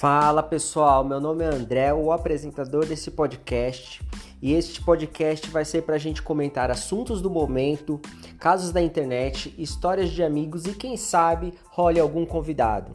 Fala pessoal, meu nome é André, o apresentador desse podcast. E este podcast vai ser para a gente comentar assuntos do momento, casos da internet, histórias de amigos e quem sabe role algum convidado.